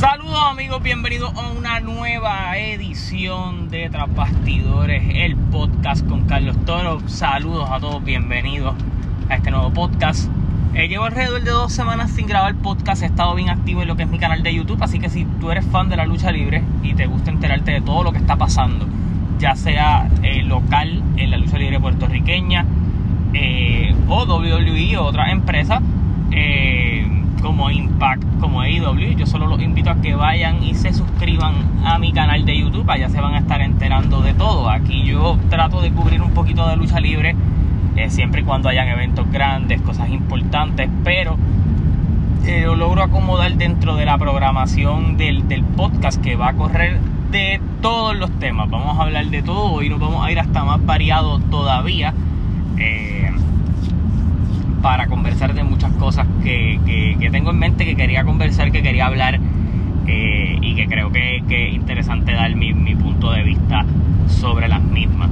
Saludos amigos, bienvenidos a una nueva edición de Trasbastidores, el podcast con Carlos Toro. Saludos a todos, bienvenidos a este nuevo podcast. Eh, llevo alrededor de dos semanas sin grabar podcast, he estado bien activo en lo que es mi canal de YouTube, así que si tú eres fan de la lucha libre y te gusta enterarte de todo lo que está pasando, ya sea eh, local en la lucha libre puertorriqueña eh, o WWE o otra empresa, como Impact, como AEW. Yo solo los invito a que vayan y se suscriban a mi canal de YouTube, allá se van a estar enterando de todo. Aquí yo trato de cubrir un poquito de lucha libre, eh, siempre y cuando hayan eventos grandes, cosas importantes, pero eh, lo logro acomodar dentro de la programación del, del podcast que va a correr de todos los temas. Vamos a hablar de todo y nos vamos a ir hasta más variado todavía. Eh, para conversar de muchas cosas que, tengo en mente, que quería conversar, que quería hablar eh, y que creo que, es interesante dar mi, punto de vista sobre las mismas.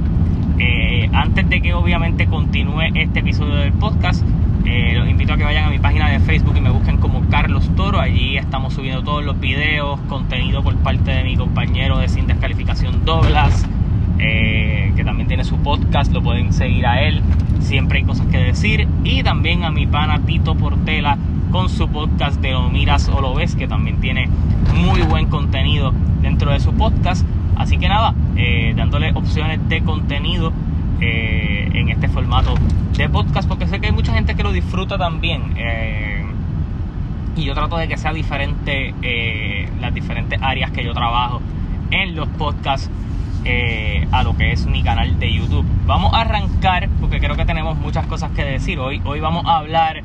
Eh, antes de que obviamente continúe este episodio del podcast, eh, los invito a que vayan a mi página de Facebook y me busquen como Carlos Toro. Allí estamos subiendo todos los videos, contenido por parte de mi compañero de Sin Descalificación Douglas. Eh, que también tiene su podcast, lo pueden seguir a él, siempre hay cosas que decir, y también a mi pana Tito Portela con su podcast de Lo Miras o Lo Ves, que también tiene muy buen contenido dentro de su podcast. Así que nada, eh, dándole opciones de contenido eh, en este formato de podcast, porque sé que hay mucha gente que lo disfruta también. y yo trato de que sea diferente las diferentes áreas que yo trabajo en los podcasts eh, a lo que es mi canal de YouTube. Vamos a arrancar porque creo que tenemos muchas cosas que decir. Hoy, hoy vamos a hablar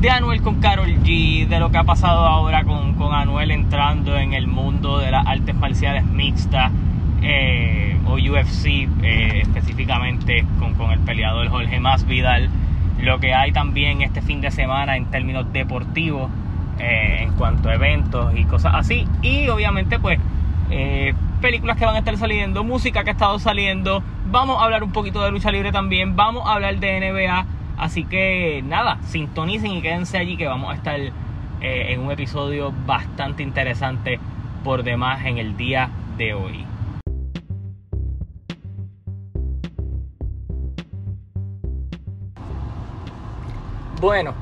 de Anuel con Carol G, de lo que ha pasado ahora con, con Anuel entrando en el mundo de las artes marciales mixtas eh, o UFC eh, específicamente con, con, el peleador Jorge Masvidal. Lo que hay también este fin de semana en términos deportivos en cuanto a eventos y cosas así. Y obviamente pues películas que van a estar saliendo, música que ha estado saliendo. Vamos a hablar un poquito de lucha libre también. Vamos a hablar de NBA. Así que nada, sintonicen y quédense allí que vamos a estar eh, en un episodio bastante interesante por demás en el día de hoy. Bueno,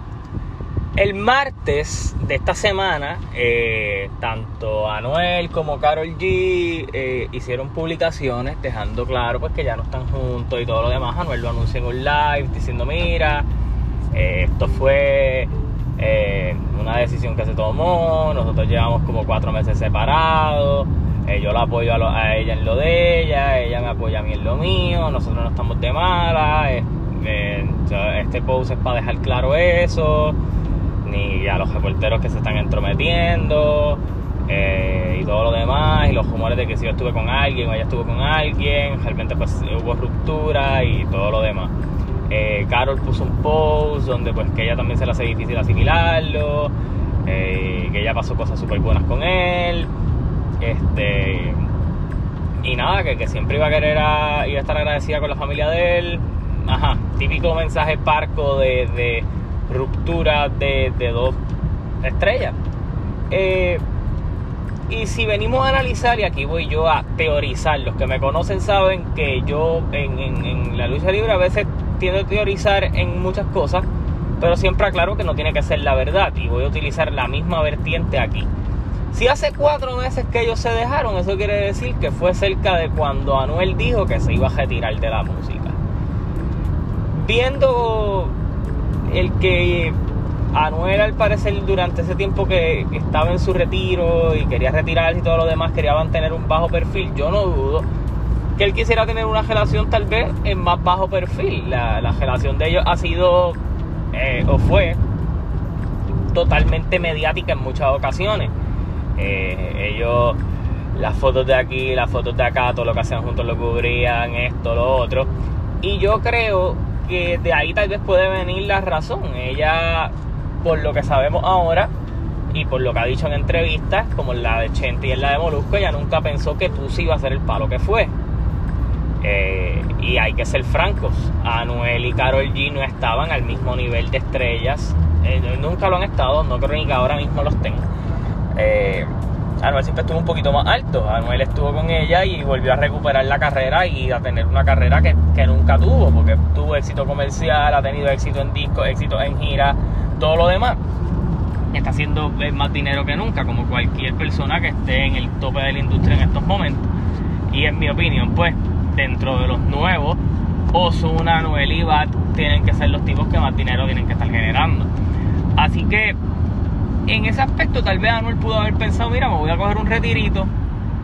el martes de esta semana, eh, tanto Anuel como Carol G eh, hicieron publicaciones dejando claro pues que ya no están juntos y todo lo demás. Anuel lo anunció en un live diciendo, mira, eh, esto fue una decisión que se tomó, nosotros llevamos como cuatro meses separados, yo la apoyo a, a, ella en lo de ella, ella me apoya a mí en lo mío, nosotros no estamos de mala, este post es para dejar claro eso ni a los reporteros que se están entrometiendo eh, y todo lo demás, y los rumores de que si yo estuve con alguien o ella estuvo con alguien, realmente pues hubo ruptura y todo lo demás. Eh, Carol puso un post donde pues que ella también se le hace difícil asimilarlo, eh, que ella pasó cosas súper buenas con él, este y nada, que, siempre iba a querer a, iba a estar agradecida con la familia de él. Ajá, típico mensaje parco de ruptura de, dos estrellas. Eh, y si venimos a analizar, y aquí voy yo a teorizar, los que me conocen saben que yo en, la lucha libre a veces tiendo a teorizar en muchas cosas, pero siempre aclaro que no tiene que ser la verdad y voy a utilizar la misma vertiente aquí. Si hace cuatro meses que ellos se dejaron, eso quiere decir que fue cerca de cuando Anuel dijo que se iba a retirar de la música. Viendo el que Anuel al parecer durante ese tiempo que estaba en su retiro y quería retirarse y todo lo demás, quería mantener un bajo perfil, yo no dudo que él quisiera tener una relación tal vez en más bajo perfil. La, relación de ellos ha sido eh, o fue totalmente mediática en muchas ocasiones. Eh, ellos, las fotos de aquí, las fotos de acá, todo lo que hacían juntos lo cubrían, esto, lo otro. Y yo creo que de ahí tal vez puede venir la razón. Ella, por lo que sabemos ahora y por lo que ha dicho en entrevistas, como la de Chente y en la de Molusco, ella nunca pensó que Pussy iba a ser el palo que fue. Eh, y hay que ser francos, Anuel y Carol G no estaban al mismo nivel de estrellas, eh, nunca lo han estado, no creo ni que ahora mismo los tengan. Eh, Anuel siempre estuvo un poquito más alto. Anuel estuvo con ella y volvió a recuperar la carrera y a tener una carrera que, que nunca tuvo, porque tuvo éxito comercial, ha tenido éxito en discos, éxito en gira, todo lo demás. Está haciendo más dinero que nunca, como cualquier persona que esté en el tope de la industria en estos momentos. Y en mi opinión, pues, dentro de los nuevos, Ozuna, Anuel y Bat tienen que ser los tipos que más dinero tienen que estar generando. Así que en ese aspecto tal vez Anuel pudo haber pensado, mira, me voy a coger un retirito,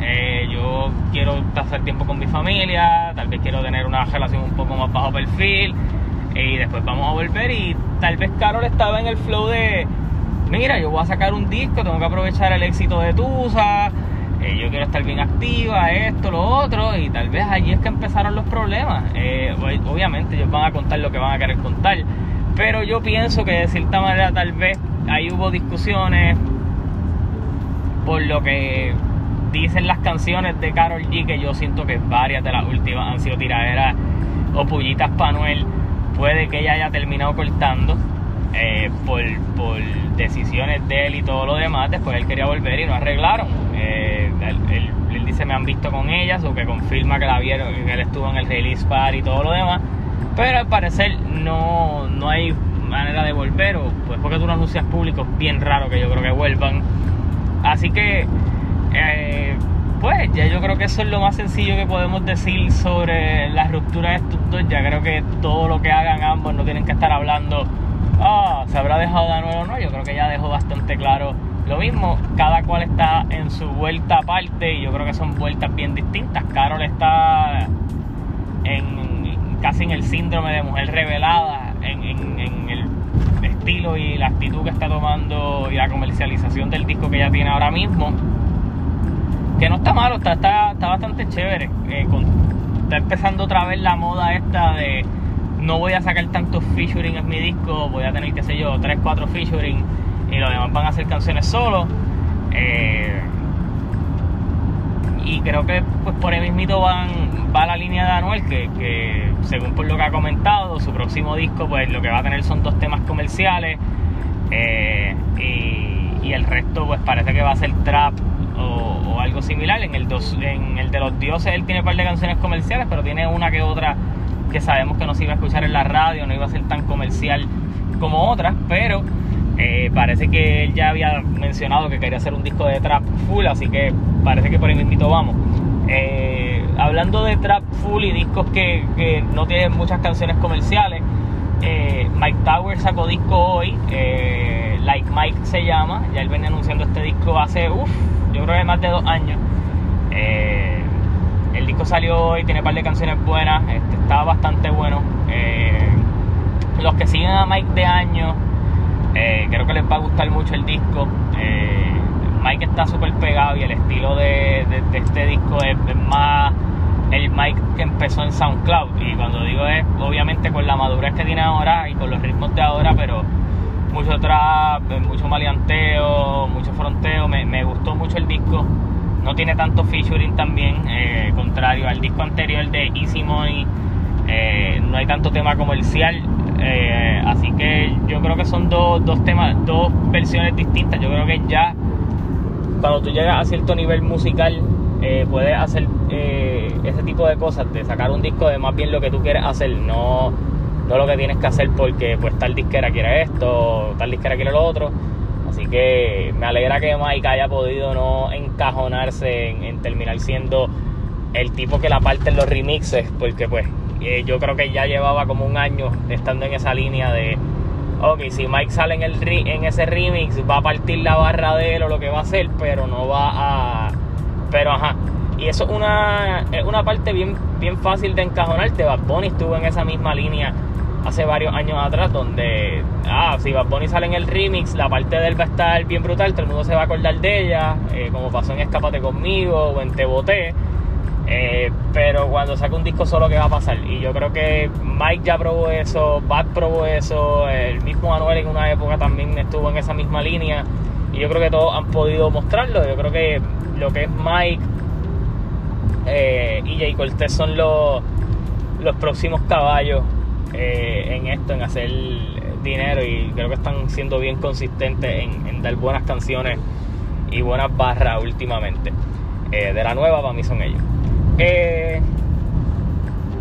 eh, yo quiero pasar tiempo con mi familia, tal vez quiero tener una relación un poco más bajo perfil y después vamos a volver y tal vez Carol estaba en el flow de, mira, yo voy a sacar un disco, tengo que aprovechar el éxito de Tusa, eh, yo quiero estar bien activa, esto, lo otro, y tal vez allí es que empezaron los problemas. Eh, obviamente ellos van a contar lo que van a querer contar, pero yo pienso que de cierta manera tal vez ahí hubo discusiones por lo que dicen las canciones de Carol G, que yo siento que varias de las últimas han sido tiraderas o pullitas para Noel. Puede que ella haya terminado cortando eh, por, decisiones de él y todo lo demás. Después él quería volver y no arreglaron. Eh, él, dice me han visto con ellas o que confirma que la vieron, que él estuvo en el release par y todo lo demás. Pero al parecer no, no hay manera de volver o pues porque tú no anuncias público es bien raro que yo creo que vuelvan. Así que eh, pues ya yo creo que eso es lo más sencillo que podemos decir sobre la ruptura de estos dos. Ya creo que todo lo que hagan ambos no tienen que estar hablando ah se habrá dejado de nuevo no yo creo que ya dejó bastante claro lo mismo. Cada cual está en su vuelta aparte y yo creo que son vueltas bien distintas. Carol está en casi en el síndrome de mujer revelada estilo y la actitud que está tomando y la comercialización del disco que ella tiene ahora mismo. Que no está malo, está, está, bastante chévere. Eh, está empezando otra vez la moda esta de no voy a sacar tantos featuring en mi disco, voy a tener, qué sé yo, 3, 4 featuring y los demás van a hacer canciones solo. Eh, y creo que pues por ahí mismito van, va la línea de Anuel, que, según por lo que ha comentado, su próximo disco pues lo que va a tener son dos temas comerciales eh, y, el resto pues parece que va a ser trap o, algo similar. En el, dos, en el de los dioses él tiene un par de canciones comerciales, pero tiene una que otra que sabemos que no se iba a escuchar en la radio, no iba a ser tan comercial como otras, pero eh, parece que él ya había mencionado que quería hacer un disco de trap full, así que parece que por ahí mismito vamos. Eh, hablando de trap full y discos que, no tienen muchas canciones comerciales, eh, Mike Tower sacó disco hoy, Like Mike se llama, ya él venía anunciando este disco hace, uff, yo creo que más de dos años. el disco salió hoy, tiene un par de canciones buenas, este, está bastante bueno. los que siguen a Mike de años eh, creo que les va a gustar mucho el disco. Eh, Mike está súper pegado y el estilo de, este disco es, más el Mike que empezó en SoundCloud. Y cuando digo es, obviamente con la madurez que tiene ahora y con los ritmos de ahora, pero mucho trap, mucho maleanteo, mucho fronteo. Me, gustó mucho el disco. No tiene tanto featuring también, eh, contrario al disco anterior de Easy Money. no hay tanto tema comercial eh, así que yo creo que son dos, dos temas, dos versiones distintas. Yo creo que ya cuando tú llegas a cierto nivel musical eh, puedes hacer eh, ese tipo de cosas, de sacar un disco de más bien lo que tú quieres hacer, no, no lo que tienes que hacer porque pues tal disquera quiere esto, tal disquera quiere lo otro. Así que me alegra que Mike haya podido no encajonarse en, en terminar siendo el tipo que la parte en los remixes, porque pues eh, yo creo que ya llevaba como un año estando en esa línea de, ok, si Mike sale en, el, en ese remix, va a partir la barra de él o lo que va a hacer, pero no va a... Pero ajá. Y eso es una, una parte bien, bien fácil de encajonarte. Bad Bunny estuvo en esa misma línea hace varios años atrás, donde, ah, si Bad Bunny sale en el remix, la parte de él va a estar bien brutal, todo el mundo se va a acordar de ella, eh, como pasó en Escápate conmigo o en Te Boté. Eh, pero cuando saque un disco solo, ¿qué va a pasar? Y yo creo que Mike ya probó eso, Bad probó eso, el mismo Anuel en una época también estuvo en esa misma línea. Y yo creo que todos han podido mostrarlo. Yo creo que lo que es Mike eh, y Jay Cortez son los, los próximos caballos eh, en esto, en hacer dinero. Y creo que están siendo bien consistentes en dar buenas canciones y buenas barras últimamente. De la nueva para mí son ellos. Eh,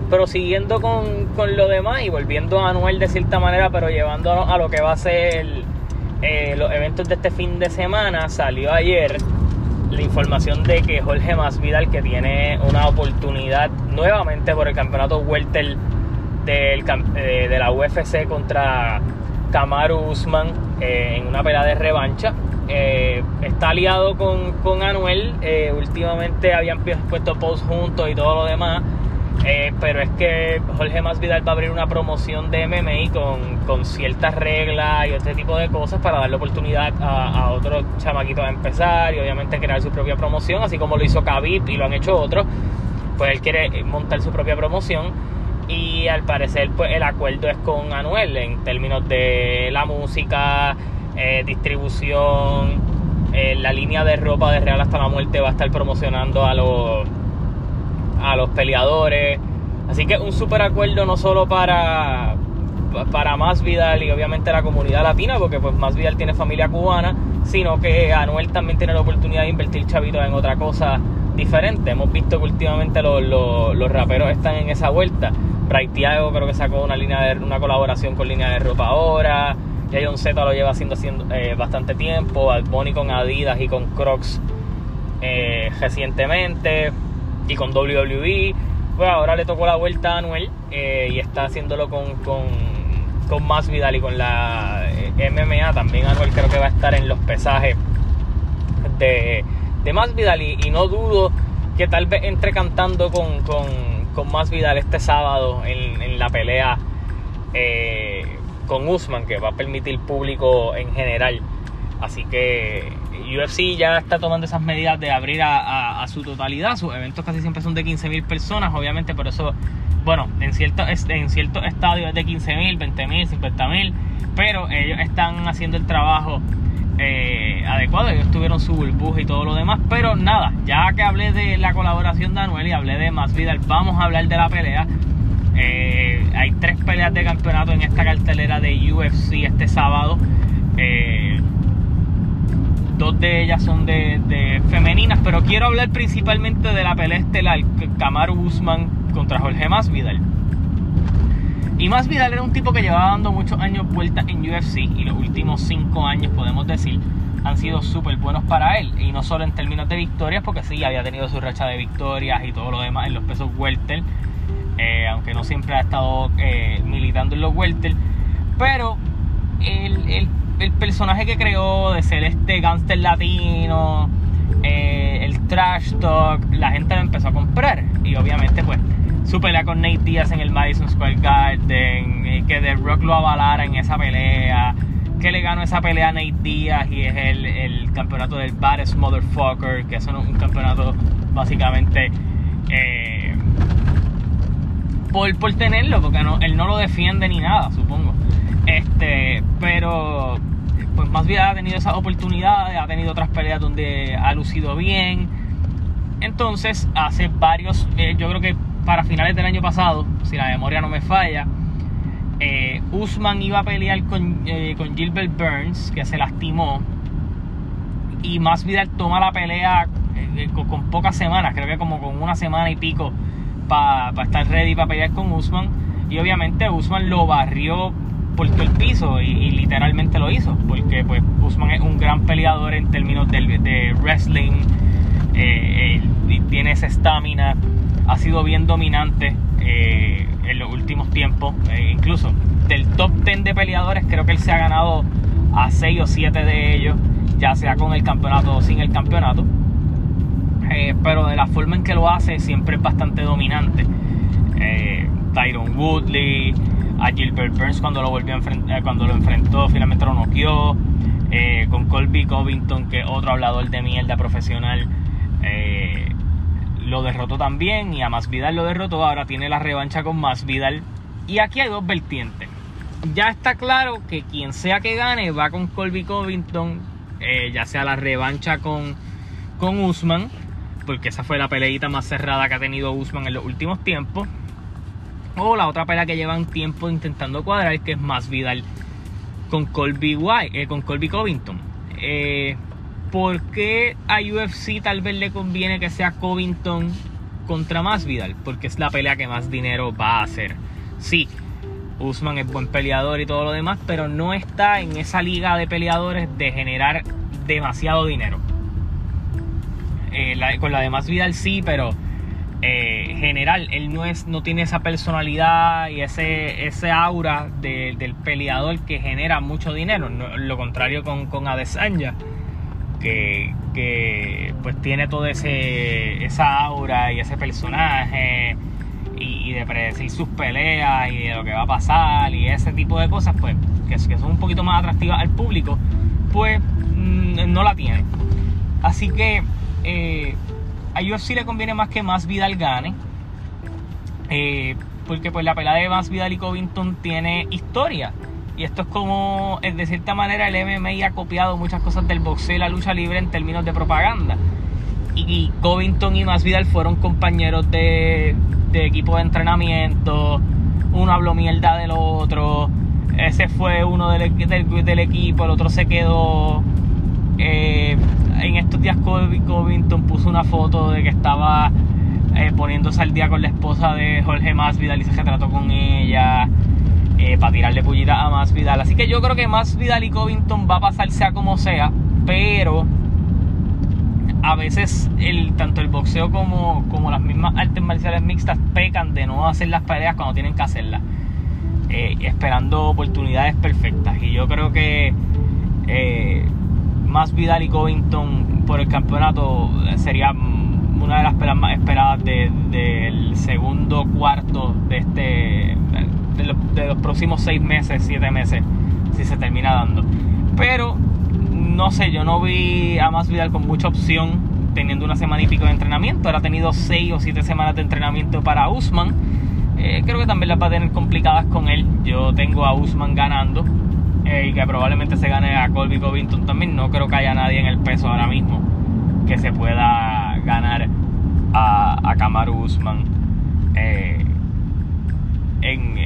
pero siguiendo con, con, lo demás y volviendo a Anuel de cierta manera, pero llevándolo a lo que va a ser eh, los eventos de este fin de semana, salió ayer la información de que Jorge Masvidal, que tiene una oportunidad nuevamente por el campeonato Welter eh, de la UFC contra Kamaru Usman eh, en una pelea de revancha, está aliado con, con Anuel. últimamente habían puesto post juntos y todo lo demás. Eh, pero es que Jorge Masvidal va a abrir una promoción de MMA con, con ciertas reglas y este tipo de cosas para darle oportunidad a, otros chamaquitos a empezar y obviamente crear su propia promoción, así como lo hizo Khabib y lo han hecho otros. Pues él quiere montar su propia promoción y al parecer pues el acuerdo es con Anuel en términos de la música, eh, distribución, eh, la línea de ropa de Real hasta la muerte va a estar promocionando a los a los peleadores. Así que un super acuerdo no solo para, para Más Vidal y obviamente la comunidad latina, porque pues Más Vidal tiene familia cubana, sino que Anuel también tiene la oportunidad de invertir chavitos en otra cosa diferente. Hemos visto que últimamente los, los, raperos están en esa vuelta. Thiago creo que sacó una línea de una colaboración con línea de ropa ahora. Ya John Z lo lleva haciendo, haciendo eh, bastante tiempo. Al con Adidas y con Crocs eh, recientemente y con WWE. Pues ahora le tocó la vuelta a Anuel eh, y está haciéndolo con, con, con Más Vidal y con la MMA. También Anuel creo que va a estar en los pesajes de, de Más Vidal y, no dudo que tal vez entre cantando con, con Más Vidal este sábado en, la pelea eh, con Usman, que va a permitir público en general. Así que UFC ya está tomando esas medidas de abrir a, su totalidad. Sus eventos casi siempre son de 15.000 personas, obviamente, por eso, bueno, en ciertos en cierto estadios es de 15.000, 20.000, 50.000, pero ellos están haciendo el trabajo eh, adecuado. Ellos tuvieron su burbuja y todo lo demás, pero nada, ya que hablé de la colaboración de Anuel y hablé de Más Vidal, vamos a hablar de la pelea. Eh, hay tres peleas de campeonato en esta cartelera de UFC este sábado. Eh, Dos de ellas son de, femeninas, pero quiero hablar principalmente de la pelea estelar Kamaru Usman contra Jorge Masvidal. Y Masvidal era un tipo que llevaba dando muchos años vueltas en UFC y los últimos cinco años, podemos decir, han sido súper buenos para él. Y no solo en términos de victorias, porque sí, había tenido su racha de victorias y todo lo demás en los pesos welter, eh, aunque no siempre ha estado eh, militando en los welter. Pero el, personaje que creó de ser este gangster latino, eh, el trash talk, la gente lo empezó a comprar. Y obviamente, pues, su pelea con Nate Diaz en el Madison Square Garden, que The Rock lo avalara en esa pelea, que le ganó esa pelea a Nate Diaz y es el, campeonato del Baddest Motherfucker, que es un, campeonato básicamente. Eh, por, por tenerlo, porque no, él no lo defiende ni nada, supongo. Este, pero pues más bien ha tenido esas oportunidades, ha tenido otras peleas donde ha lucido bien. Entonces, hace varios, eh, yo creo que para finales del año pasado, si la memoria no me falla, eh, Usman iba a pelear con, eh, con, Gilbert Burns, que se lastimó. Y Masvidal toma la pelea con, pocas semanas, creo que como con una semana y pico, para estar ready para pelear con Usman. Y obviamente Usman lo barrió por todo el piso y, literalmente lo hizo, porque pues Usman es un gran peleador en términos de, wrestling, eh, y tiene esa estamina, ha sido bien dominante eh, en los últimos tiempos, eh, incluso del top 10 de peleadores creo que él se ha ganado a 6 o 7 de ellos, ya sea con el campeonato o sin el campeonato. pero de la forma en que lo hace siempre es bastante dominante. Tyron Woodley, a Gilbert Burns cuando lo volvió eh, cuando lo enfrentó, finalmente lo noqueó. Eh, con Colby Covington, que otro hablador de mierda profesional, eh, lo derrotó también. Y a Masvidal lo derrotó. Ahora tiene la revancha con Masvidal. Y aquí hay dos vertientes. Ya está claro que quien sea que gane va con Colby Covington, ya sea la revancha con, con Usman, porque esa fue la peleita más cerrada que ha tenido Usman en los últimos tiempos. O la otra pelea que llevan tiempo intentando cuadrar, que es más Vidal con Colby White, eh, con Colby Covington. Eh, ¿por qué a UFC tal vez le conviene que sea Covington contra Masvidal? Porque es la pelea que más dinero va a hacer. Sí, Usman es buen peleador y todo lo demás, pero no está en esa liga de peleadores de generar demasiado dinero. Eh, con la de Masvidal sí, pero eh, general, él no es, no tiene esa personalidad y ese, ese aura del peleador que genera mucho dinero. lo contrario con, con Adesanya, que, pues tiene todo ese esa aura y ese personaje y, de predecir sus peleas y de lo que va a pasar y ese tipo de cosas, pues, que, que son un poquito más atractivas al público, pues mm, no la tiene. Así que eh, a UFC le conviene más que más Vidal gane. Eh, porque pues la pelea de más Vidal y Covington tiene historia. Y esto es como, de cierta manera, el MMA ha copiado muchas cosas del boxeo y la lucha libre en términos de propaganda. Y, Covington y Masvidal fueron compañeros de, equipo de entrenamiento. Uno habló mierda del otro. Ese fue uno del, del, equipo, el otro se quedó. Eh, en estos días Covington puso una foto de que estaba eh, poniéndose al día con la esposa de Jorge Masvidal y se retrató con ella eh, para tirarle pullita a Masvidal. Así que yo creo que Masvidal y Covington va a pasar sea como sea, pero a veces el, tanto el boxeo como, como las mismas artes marciales mixtas pecan de no hacer las peleas cuando tienen que hacerlas, eh, esperando oportunidades perfectas. Y yo creo que más Vidal y Covington por el campeonato sería una de las peleas más esperadas del segundo cuarto de este de, los próximos seis meses, siete meses, si se termina dando. Pero no sé, yo no vi a Más Vidal con mucha opción teniendo una semana y pico de entrenamiento. Ahora ha tenido seis o siete semanas de entrenamiento para Usman. Eh, creo que también las va a tener complicadas con él. Yo tengo a Usman ganando. Eh, y que probablemente se gane a Colby Covington también. No creo que haya nadie en el peso ahora mismo que se pueda ganar a, a Kamaru Usman eh, en,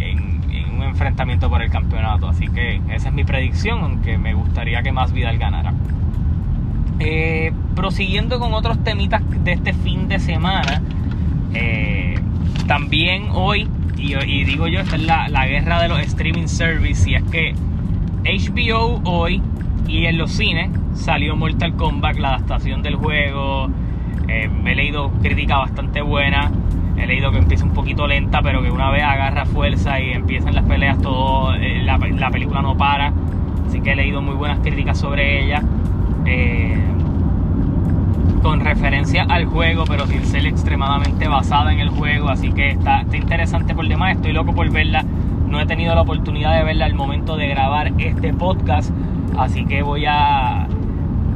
por el campeonato. Así que esa es mi predicción, aunque me gustaría que más Vidal ganara. Eh, prosiguiendo con otros temitas de este fin de semana, también hoy, y, digo yo, esta es la, la guerra de los streaming services, y es que HBO hoy y en los cines salió Mortal Kombat, la adaptación del juego. Eh, he leído crítica bastante buena. He leído que empieza un poquito lenta, pero que una vez agarra fuerza y empiezan las peleas, todo eh, la, película no para. Así que he leído muy buenas críticas sobre ella. Eh, con referencia al juego, pero sin ser extremadamente basada en el juego. Así que está, está interesante por demás. Estoy loco por verla no he tenido la oportunidad de verla al momento de grabar este podcast, así que voy a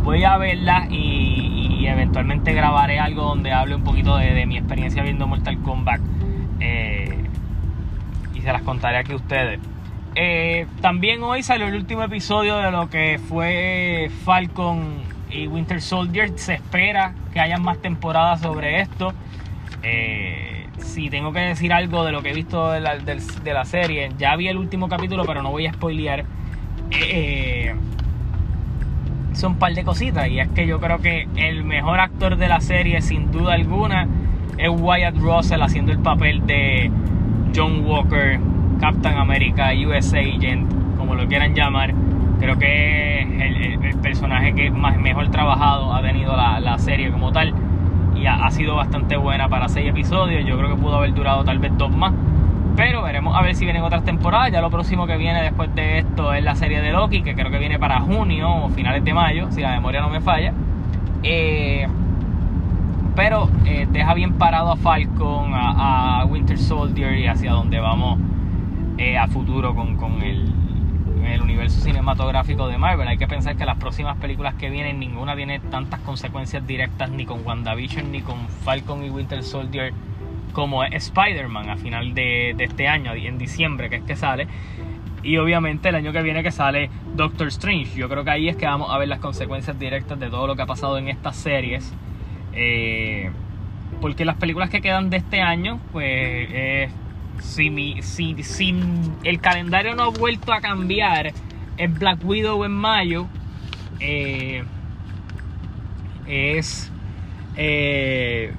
voy a verla y, eventualmente grabaré algo donde hable un poquito de, mi experiencia viendo Mortal Kombat eh, y se las contaré aquí a ustedes. Eh, también hoy salió el último episodio de lo que fue Falcon y Winter Soldier. Se espera que haya más temporadas sobre esto. Eh, si tengo que decir algo de lo que he visto de la, serie, ya vi el último capítulo, pero no voy a spoilear. Un par de cositas. Y es que yo creo que el mejor actor de la serie, sin duda alguna, es Wyatt Russell haciendo el papel de John Walker, Captain America, US Agent, como lo quieran llamar. Creo que es el, personaje que más mejor trabajado ha tenido la, la serie como tal y ha, sido bastante buena para seis episodios. Yo creo que pudo haber durado tal vez dos más. Pero veremos a ver si vienen otras temporadas. Ya lo próximo que viene después de esto es la serie de Loki, que creo que viene para junio o finales de mayo, si la memoria no me falla. Eh, pero eh, deja bien parado a Falcon, a, Winter Soldier y hacia donde vamos eh, a futuro con, con el, el universo cinematográfico de Marvel. Hay que pensar que las próximas películas que vienen, ninguna tiene tantas consecuencias directas ni con WandaVision, ni con Falcon y Winter Soldier como Spider-Man a final de, este año, en diciembre que es que sale. Y obviamente el año que viene que sale Doctor Strange. Yo creo que ahí es que vamos a ver las consecuencias directas de todo lo que ha pasado en estas series. Eh, porque las películas que quedan de este año, pues si, mi, si, el calendario no ha vuelto a cambiar, es Black Widow en mayo, eh, es eh,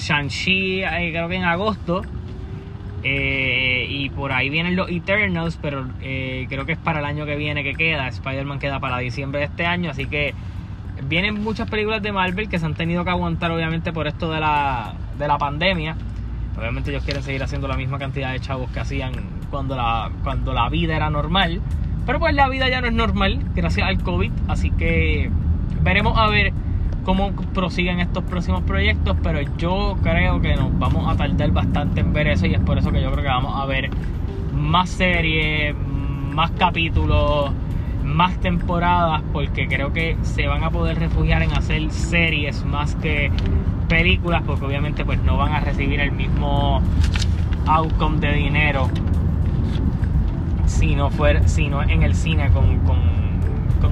Shang-Chi, eh, creo que en agosto. Eh, y por ahí vienen los Eternals, pero creo que es para el año que viene que queda. Spider-Man queda para diciembre de este año, así que vienen muchas películas de Marvel que se han tenido que aguantar obviamente por esto de la, de la pandemia. Obviamente ellos quieren seguir haciendo la misma cantidad de chavos que hacían cuando la, cuando la vida era normal. Pero pues la vida ya no es normal gracias al COVID. Así que veremos a ver cómo prosiguen estos próximos proyectos. Pero yo creo que nos vamos a tardar bastante en ver eso. Y es por eso que yo creo que vamos a ver más series, más capítulos más temporadas porque creo que se van a poder refugiar en hacer series más que películas porque obviamente pues no van a recibir el mismo outcome de dinero si no, fuera, sino en el cine con,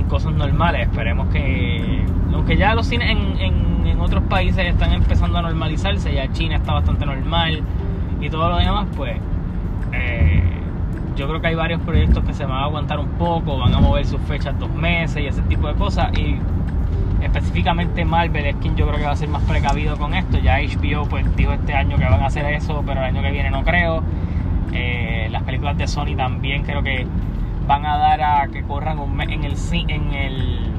cosas normales. Esperemos que, aunque ya los cines en, en, otros países están empezando a normalizarse, ya China está bastante normal y todo lo demás, pues eh, yo creo que hay varios proyectos que se van a aguantar un poco, van a mover sus fechas dos meses y ese tipo de cosas. Y específicamente Marvel es quien yo creo que va a ser más precavido con esto. Ya HBO pues dijo este año que van a hacer eso, pero el año que viene no creo. Eh, las películas de Sony también creo que van a dar a que corran en el, en el,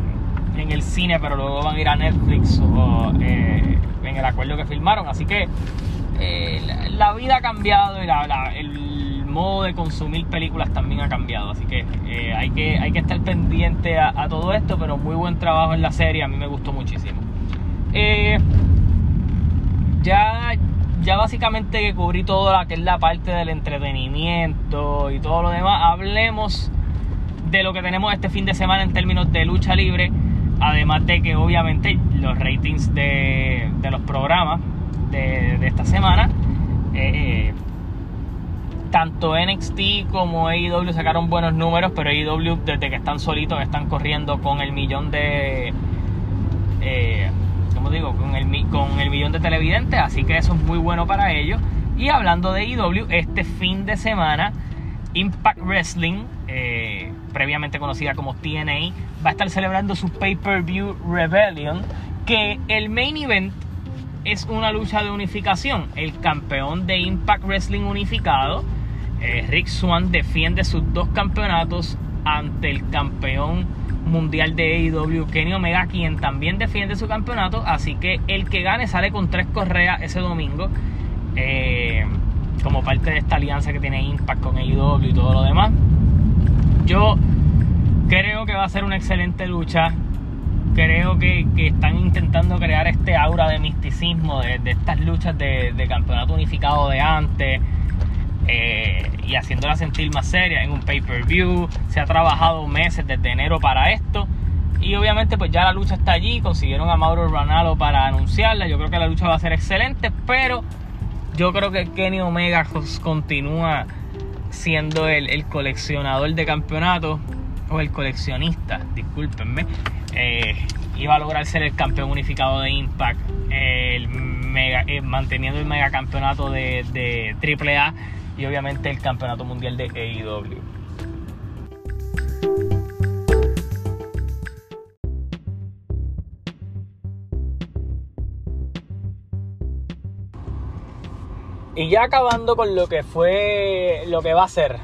en el cine, pero luego van a ir a Netflix o eh, en el acuerdo que firmaron. Así que eh, la, vida ha cambiado y la, el modo de consumir películas también ha cambiado. Así que, eh, hay, que hay que estar pendiente a, todo esto, pero muy buen trabajo en la serie, a mí me gustó muchísimo. Ya, ya básicamente que cubrí todo lo que es la parte del entretenimiento y todo lo demás, hablemos de lo que tenemos este fin de semana en términos de lucha libre. Además de que obviamente los ratings de, los programas de, esta semana eh, tanto NXT como AEW sacaron buenos números, pero AEW desde que están solitos están corriendo con el millón de... Eh, ¿Cómo digo? Con el, con el millón de televidentes, así que eso es muy bueno para ellos. Y hablando de AEW, este fin de semana Impact Wrestling, eh, previamente conocida como TNA, va a estar celebrando su pay-per-view Rebellion, que el main event es una lucha de unificación. El campeón de Impact Wrestling unificado eh, Rick Swan defiende sus dos campeonatos ante el campeón mundial de AEW, Kenny Omega, quien también defiende su campeonato. Así que el que gane sale con tres correas ese domingo. Eh, como parte de esta alianza que tiene Impact con AEW y todo lo demás. Yo creo que va a ser una excelente lucha. Creo que, están intentando crear este aura de misticismo de, estas luchas de, campeonato unificado de antes eh, y haciéndola sentir más seria en un pay-per-view. Se ha trabajado meses desde enero para esto. Y obviamente pues ya la lucha está allí, consiguieron a Mauro Ranallo para anunciarla. Yo creo que la lucha va a ser excelente, pero yo creo que Kenny Omega continúa siendo el, coleccionador de campeonatos, o el coleccionista, discúlpenme. Eh, iba a lograr ser el campeón unificado de Impact, el mega, eh, manteniendo el mega campeonato de, de AAA y obviamente el Campeonato Mundial de AEW. Y ya acabando con lo que fue, lo que va a ser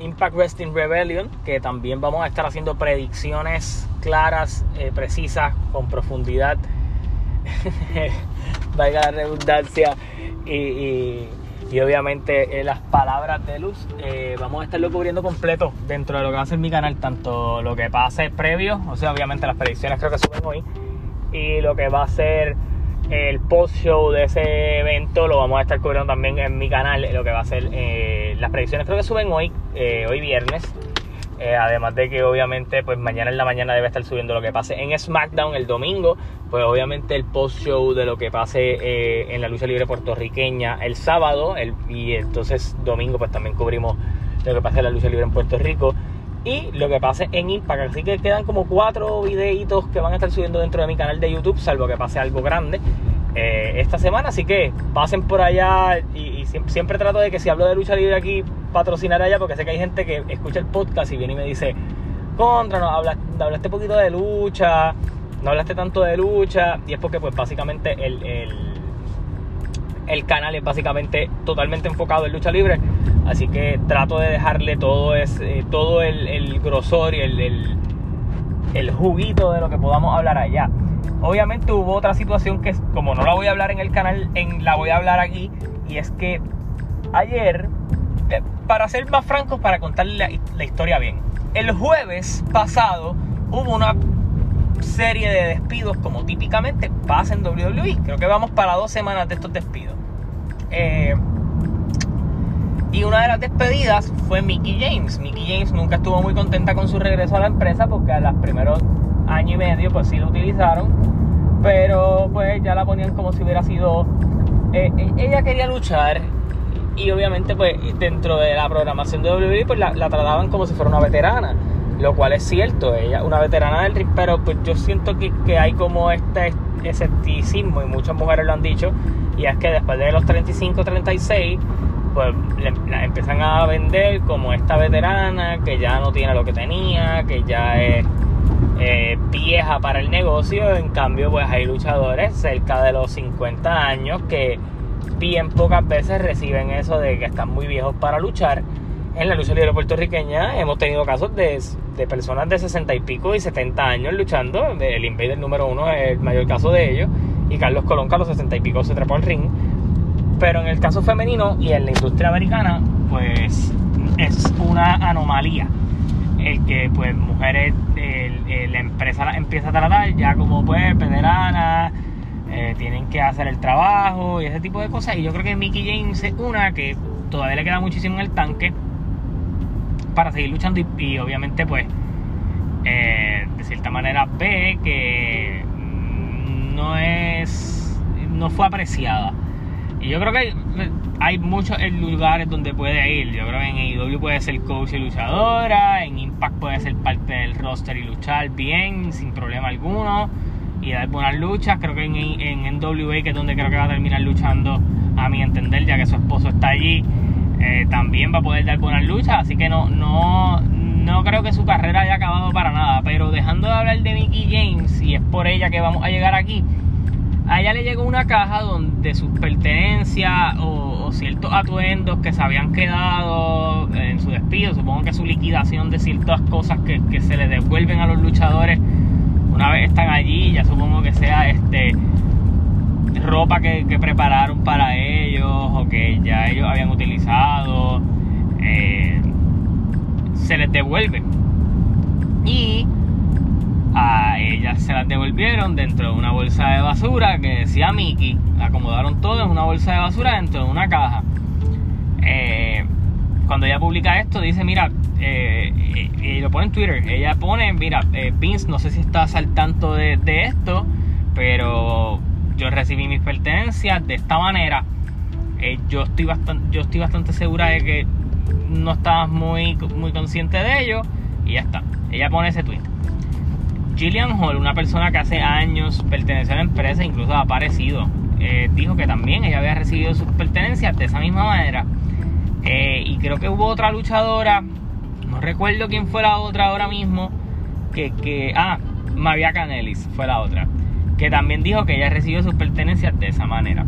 Impact Wrestling Rebellion, que también vamos a estar haciendo predicciones claras, eh, precisas, con profundidad, valga la redundancia, y y obviamente eh, las palabras de luz eh, vamos a estarlo cubriendo completo dentro de lo que va a ser mi canal tanto lo que pase previo o sea obviamente las predicciones creo que suben hoy y lo que va a ser el post show de ese evento lo vamos a estar cubriendo también en mi canal lo que va a ser eh, las predicciones creo que suben hoy hoy viernes eh, además de que obviamente pues mañana en la mañana debe estar subiendo lo que pase en SmackDown el domingo. Pues obviamente el post show de lo que pase eh, en la lucha libre puertorriqueña el sábado. Y entonces domingo pues también cubrimos lo que pase en la lucha libre en Puerto Rico. Y lo que pase en Impact. Así que quedan como cuatro videitos que van a estar subiendo dentro de mi canal de YouTube. Salvo que pase algo grande. Eh, esta semana. Así que pasen por allá y, siempre, trato de que si hablo de lucha libre aquí, patrocinar allá, porque sé que hay gente que escucha el podcast y viene y me dice, contra, no, habla, hablaste poquito de lucha, no hablaste tanto de lucha y es porque pues básicamente el, canal es básicamente totalmente enfocado en lucha libre. Así que trato de dejarle todo, es, eh, todo el, grosor y el, el, juguito de lo que podamos hablar allá. Obviamente hubo otra situación que como no la voy a hablar en el canal, en, la voy a hablar aquí. Y es que ayer, eh, para ser más francos, para contarle la historia bien. El jueves pasado hubo una serie de despidos como típicamente pasa en WWE. Creo que vamos para dos semanas de estos despidos. Eh, y una de las despedidas fue Mickey James. Mickey James nunca estuvo muy contenta con su regreso a la empresa porque a los primeros año y medio pues sí lo utilizaron. Pero pues ya la ponían como si hubiera sido... Eh, eh, ella quería luchar y obviamente pues dentro de la programación de WWE pues la, la trataban como si fuera una veterana lo cual es cierto, ella una veterana del ring, pero pues yo siento que, que, hay como este escepticismo y muchas mujeres lo han dicho, y es que después de los 35, 36, pues la empiezan a vender como esta veterana que ya no tiene lo que tenía, que ya es eh, vieja para el negocio, en cambio pues hay luchadores cerca de los 50 años que bien pocas veces reciben eso de que están muy viejos para luchar en la lucha libre puertorriqueña hemos tenido casos de, de, personas de 60 y pico y 70 años luchando. El Invader número uno es el mayor caso de ellos. Y Carlos Colón, a los 60 y pico, se trepó al ring. Pero en el caso femenino y en la industria americana, pues es una anomalía. El que, pues, mujeres, la empresa empieza a tratar ya como, pues, veteranas, eh, tienen que hacer el trabajo y ese tipo de cosas. Y yo creo que Mickey James es una que todavía le queda muchísimo en el tanque para seguir luchando y, obviamente pues eh, de cierta manera ve que no es no fue apreciada. Y yo creo que hay muchos lugares donde puede ir. Yo creo que en AEW puede ser coach y luchadora en Impact puede ser parte del roster y luchar bien sin problema alguno y dar buenas luchas. Creo que en, en NWA que es donde creo que va a terminar luchando a mi entender ya que su esposo está allí eh, también va a poder dar buenas luchas. Así que no, no, no creo que su carrera haya acabado para nada. Pero dejando de hablar de Mickey James, y es por ella que vamos a llegar aquí, a ella le llegó una caja donde sus pertenencias o, ciertos atuendos que se habían quedado en su despido, supongo que su liquidación de ciertas cosas que, que se le devuelven a los luchadores una vez están allí, ya supongo que sea este ropa que, prepararon para ellos o que ya ellos habían utilizado, eh, se les devuelve. Y a ellas se las devolvieron dentro de una bolsa de basura que decía Mickey. Acomodaron todo en una bolsa de basura dentro de una caja. Eh, cuando ella publica esto, dice: Mira, eh, y lo pone en Twitter. Ella pone: Mira, Vince, no sé si estás al tanto de esto, pero yo recibí mis pertenencias de esta manera. Eh, yo, estoy bastante, yo estoy bastante segura de que no estabas muy, muy consciente de ello. Y ya está. Ella pone ese tweet. Gillian Hall, una persona que hace años pertenece a la empresa, incluso ha aparecido, eh, dijo que también ella había recibido sus pertenencias de esa misma manera. Eh, y creo que hubo otra luchadora, no recuerdo quién fue la otra ahora mismo, que, que ah, María Canelis fue la otra que también dijo que ella recibió sus pertenencias de esa manera.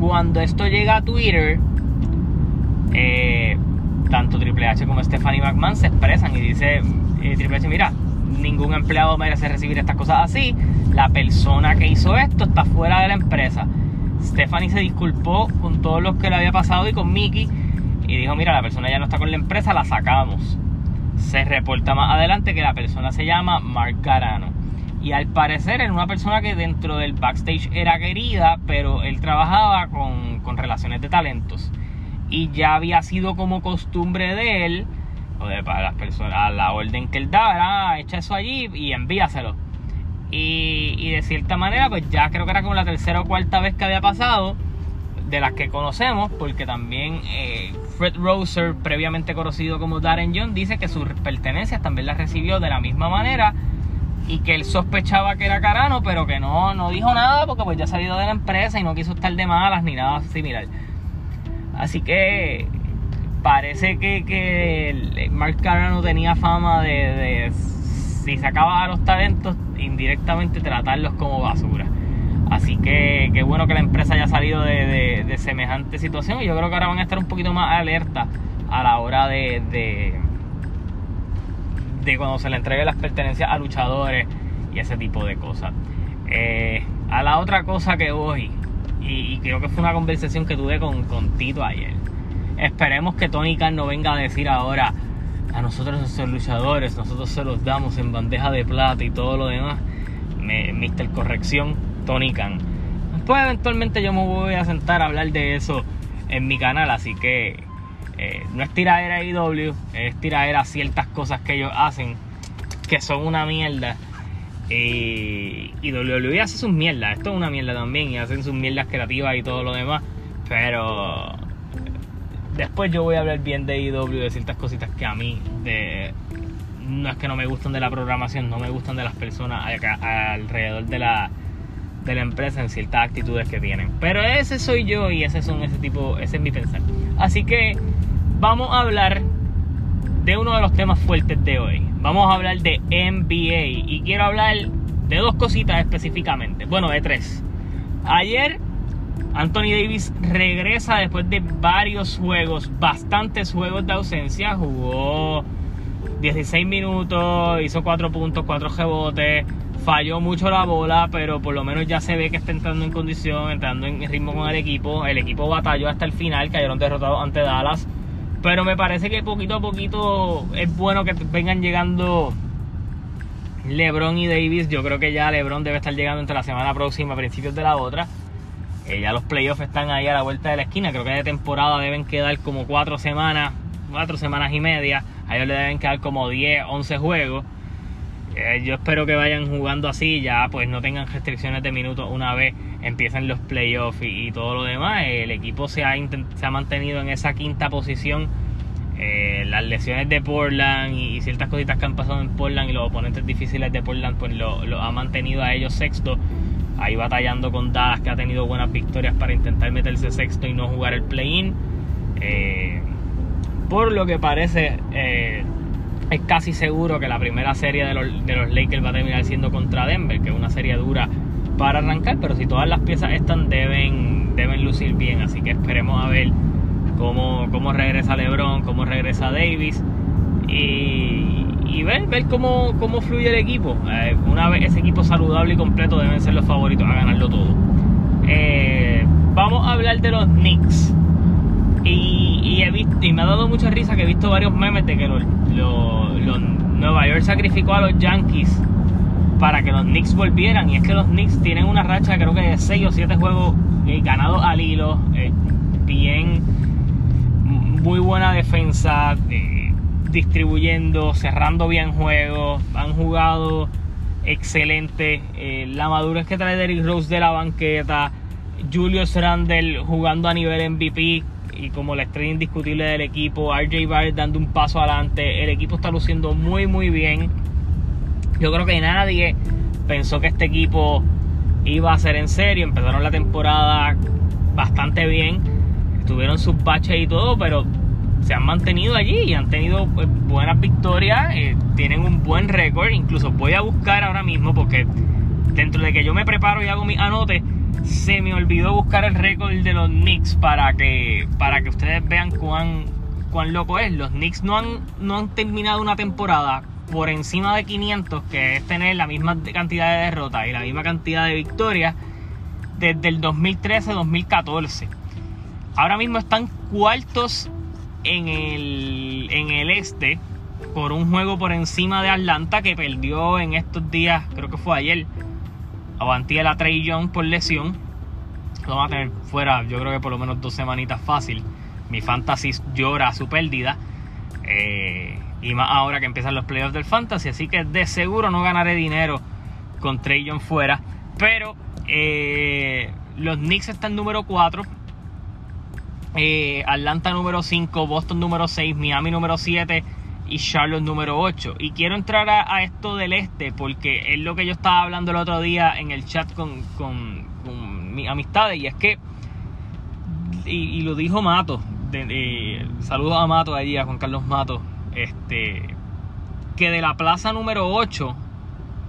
Cuando esto llega a Twitter, eh, tanto Triple H como Stephanie McMahon se expresan y dice eh, Triple H, mira, ningún empleado merece recibir estas cosas así, la persona que hizo esto está fuera de la empresa. Stephanie se disculpó con todos los que le había pasado y con Mickey y dijo, mira, la persona ya no está con la empresa, la sacamos. Se reporta más adelante que la persona se llama Mark Garano. Y al parecer era una persona que dentro del backstage era querida, pero él trabajaba con, relaciones de talentos. Y ya había sido como costumbre de él, o de para las personas, la orden que él daba, ah, echa eso allí y envíaselo. Y, de cierta manera, pues ya creo que era como la tercera o cuarta vez que había pasado, de las que conocemos, porque también eh, Fred Roser, previamente conocido como Darren John, dice que sus pertenencias también las recibió de la misma manera y que él sospechaba que era Carano, pero que no, no dijo nada porque pues ya salido de la empresa y no quiso estar de malas ni nada similar. Así que parece que, que Mark Carano tenía fama de, si se acaba a los talentos, indirectamente tratarlos como basura. Así que qué bueno que la empresa haya salido de, semejante situación. Y yo creo que ahora van a estar un poquito más alerta a la hora de, de, de cuando se le entregue las pertenencias a luchadores y ese tipo de cosas. Eh, a la otra cosa que voy, y, creo que fue una conversación que tuve con, con Tito ayer. Esperemos que Tony Khan no venga a decir ahora a nosotros nuestros luchadores, nosotros se los damos en bandeja de plata y todo lo demás. Me, Mister Corrección, Tony Khan. Pues eventualmente yo me voy a sentar a hablar de eso en mi canal, así que eh, no es tiradera IW, es tiradera ciertas cosas que ellos hacen que son una mierda. Y, y WWE hace sus mierdas, esto es una mierda también, y hacen sus mierdas creativas y todo lo demás. Pero después yo voy a hablar bien de IW, de ciertas cositas que a mí, de, no es que no me gustan de la programación, no me gustan de las personas alrededor de la, de la empresa en ciertas actitudes que tienen. Pero ese soy yo y ese son ese tipo, ese es mi pensar. Así que vamos a hablar de uno de los temas fuertes de hoy. Vamos a hablar de NBA y quiero hablar de dos cositas específicamente. Bueno, de tres. Ayer Anthony Davis regresa después de varios juegos, bastantes juegos de ausencia. Jugó 16 minutos, hizo 4 puntos, 4 rebotes. Falló mucho la bola, pero por lo menos ya se ve que está entrando en condición, entrando en ritmo con el equipo. El equipo batalló hasta el final, cayeron derrotados ante Dallas. Pero me parece que poquito a poquito es bueno que vengan llegando LeBron y Davis. Yo creo que ya LeBron debe estar llegando entre la semana próxima, a principios de la otra. Eh, ya los playoffs están ahí a la vuelta de la esquina. Creo que de temporada deben quedar como cuatro semanas, cuatro semanas y media. A ellos le deben quedar como 10, 11 juegos. Eh, yo espero que vayan jugando así, ya pues no tengan restricciones de minutos una vez empiecen los playoffs y, todo lo demás. El equipo se ha, ha mantenido en esa quinta posición. Eh, las lesiones de Portland y, ciertas cositas que han pasado en Portland y los oponentes difíciles de Portland pues lo, lo ha mantenido a ellos sexto ahí batallando con Dallas que ha tenido buenas victorias para intentar meterse sexto y no jugar el play-in. Eh, por lo que parece, eh, es casi seguro que la primera serie de los, Lakers va a terminar siendo contra Denver, que es una serie dura para arrancar, pero si todas las piezas están, deben, deben lucir bien. Así que esperemos a ver cómo, cómo regresa LeBron, cómo regresa Davis. Y, y ver, ver cómo, cómo fluye el equipo. Eh, una vez ese equipo saludable y completo deben ser los favoritos a ganarlo todo. Eh, vamos a hablar de los Knicks. Y, he visto, y me ha dado mucha risa que he visto varios memes de que los, Nueva York sacrificó a los Yankees para que los Knicks volvieran. Y es que los Knicks tienen una racha, creo que de 6 o 7 juegos eh, ganados al hilo. bien, muy buena defensa distribuyendo, cerrando bien juegos, han jugado excelente. Eh, la madurez que trae Derrick Rose de la banqueta, Julius Randle jugando a nivel MVP y como la estrella indiscutible del equipo, RJ Barrett dando un paso adelante, el equipo está luciendo muy muy bien. Yo creo que nadie pensó que este equipo iba a ser en serio, empezaron la temporada bastante bien, tuvieron sus baches y todo, pero se han mantenido allí y han tenido pues, buenas victorias, eh, tienen un buen récord, incluso voy a buscar ahora mismo porque dentro de que yo me preparo y hago mi anote, se me olvidó buscar el récord de los Knicks para que, para que ustedes vean cuán, cuán loco es. Los Knicks no han, no han terminado una temporada por encima de 500, que es tener la misma cantidad de derrotas y la misma cantidad de victorias desde el 2013-2014. Ahora mismo están cuartos en el, en el este por un juego por encima de Atlanta que perdió en estos días, creo que fue ayer, a la Trey Young por lesión. Lo van a tener fuera, yo creo que por lo menos dos semanitas fácil. Mi fantasy llora su pérdida. Eh, y más ahora que empiezan los playoffs del fantasy. Así que de seguro no ganaré dinero con Trey fuera. Pero eh, los Knicks están número 4 eh, Atlanta número 5, Boston número 6, Miami número 7 y Charlotte número 8. Y quiero entrar a, esto del este porque es lo que yo estaba hablando el otro día en el chat con, con, mis amistades y es que, y, lo dijo Mato, saludos a Mato allí, a Juan Carlos Mato, este, que de la plaza número 8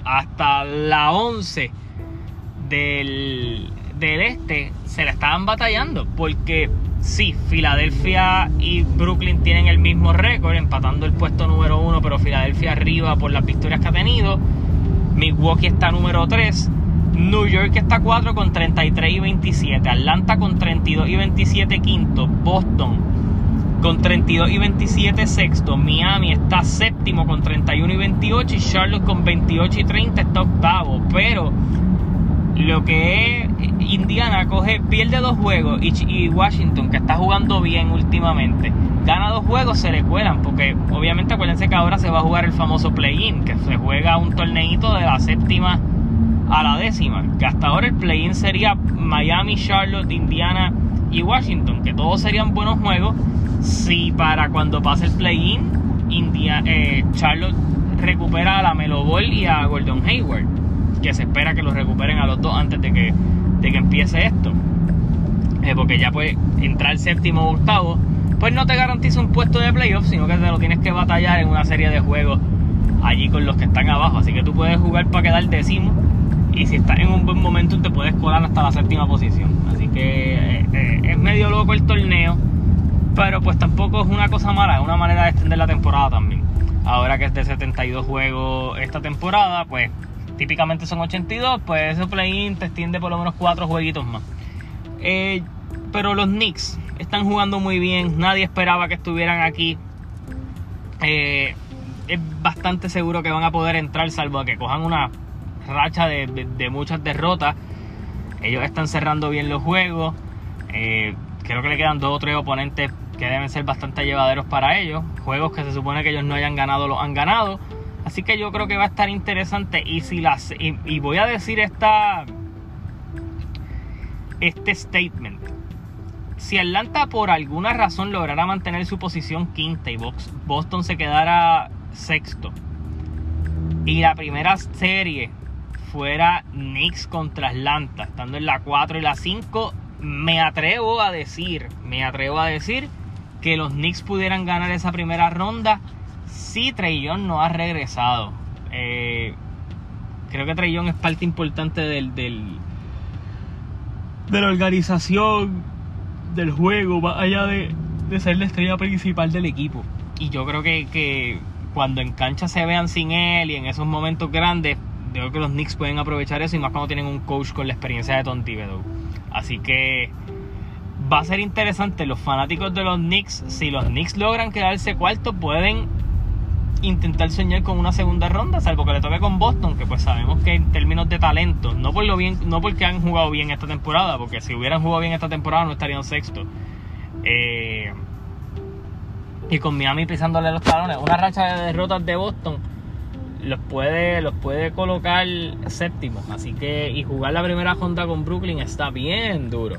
hasta la 11 del, del este se la estaban batallando porque sí, Filadelfia y Brooklyn tienen el mismo récord, empatando el puesto número uno, pero Filadelfia arriba por las victorias que ha tenido. Milwaukee está número 3. New York está 4 con 33 y 27. Atlanta con 32 y 27 quinto. Boston con 32 y 27 sexto. Miami está séptimo con 31 y 28. Y Charlotte con 28 y 30 está octavo. Pero lo que es Indiana coge, pierde dos juegos y, Washington, que está jugando bien últimamente, gana dos juegos, se le cuelan, porque obviamente acuérdense que ahora se va a jugar el famoso play-in, que se juega un torneito de la séptima a la décima, que hasta ahora el play-in sería Miami, Charlotte, Indiana y Washington, que todos serían buenos juegos si para cuando pase el play-in, eh, Charlotte recupera a la Melo Ball y a Gordon Hayward, que se espera que los recuperen a los dos antes de que de que empiece esto. Eh, porque ya pues entrar séptimo o octavo, pues no te garantiza un puesto de playoff, sino que te lo tienes que batallar en una serie de juegos allí con los que están abajo. Así que tú puedes jugar para quedar décimo y si estás en un buen momento te puedes colar hasta la séptima posición. Así que eh, eh, es medio loco el torneo, pero pues tampoco es una cosa mala, es una manera de extender la temporada también. Ahora que es de 72 juegos esta temporada, pues típicamente son 82, pues ese play-in te extiende por lo menos 4 jueguitos más. Eh, pero los Knicks están jugando muy bien, nadie esperaba que estuvieran aquí. Eh, es bastante seguro que van a poder entrar, salvo que cojan una racha de, muchas derrotas. Ellos están cerrando bien los juegos. Eh, creo que le quedan dos o tres oponentes que deben ser bastante llevaderos para ellos. Juegos que se supone que ellos no hayan ganado, los han ganado. Así que yo creo que va a estar interesante. Y si las. Y, voy a decir esta. Este statement. Si Atlanta por alguna razón lograra mantener su posición quinta y Boston se quedara sexto. Y la primera serie fuera Knicks contra Atlanta, estando en la 4 y la 5, me atrevo a decir, me atrevo a decir que los Knicks pudieran ganar esa primera ronda sí, Young no ha regresado. Eh, creo que Young es parte importante del, del, de la organización del juego, más allá de, ser la estrella principal del equipo. Y yo creo que, cuando en cancha se vean sin él y en esos momentos grandes, creo que los Knicks pueden aprovechar eso y más cuando tienen un coach con la experiencia de Tom Thibodeau. Así que va a ser interesante. Los fanáticos de los Knicks, si los Knicks logran quedarse cuarto, pueden intentar soñar con una segunda ronda, salvo que le toque con Boston, que pues sabemos que en términos de talento, no por lo bien, no porque han jugado bien esta temporada, porque si hubieran jugado bien esta temporada no estarían sexto. Eh, y con Miami pisándole los talones, una racha de derrotas de Boston los puede, los puede colocar séptimo. Así que, y jugar la primera ronda con Brooklyn está bien duro.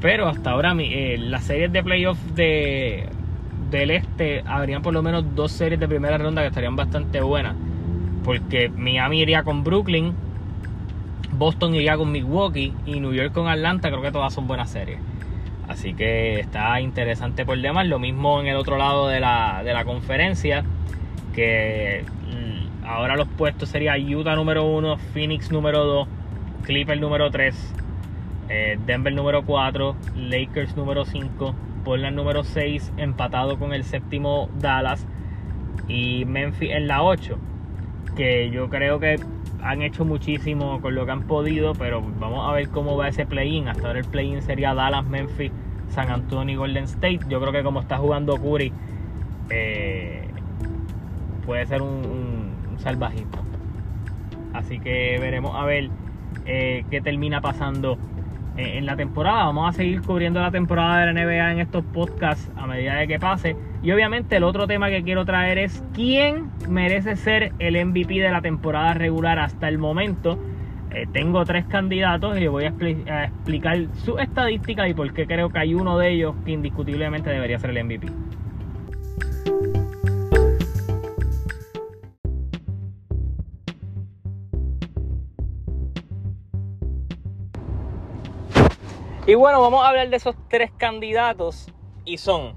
Pero hasta ahora eh, las series de playoffs de, del este habrían por lo menos dos series de primera ronda que estarían bastante buenas. Porque Miami iría con Brooklyn, Boston iría con Milwaukee y New York con Atlanta. Creo que todas son buenas series. Así que está interesante por demás. Lo mismo en el otro lado de la, de la conferencia. Que mm, ahora los puestos serían Utah número 1, Phoenix número 2, Clippers número 3, eh, Denver número 4, Lakers número 5, Portland número 6, empatado con el séptimo Dallas. Y Memphis en la 8. Que yo creo que han hecho muchísimo con lo que han podido, pero vamos a ver cómo va ese play-in. Hasta ahora el play-in sería Dallas, Memphis, San Antonio y Golden State. Yo creo que como está jugando Curry, eh, puede ser un, salvajito. Así que veremos a ver eh, qué termina pasando en la temporada. Vamos a seguir cubriendo la temporada de la NBA en estos podcasts a medida de que pase. Y obviamente el otro tema que quiero traer es quién merece ser el MVP de la temporada regular hasta el momento. Eh, tengo tres candidatos y voy a, a explicar su estadística y por qué creo que hay uno de ellos que indiscutiblemente debería ser el MVP. Y bueno, vamos a hablar de esos tres candidatos y son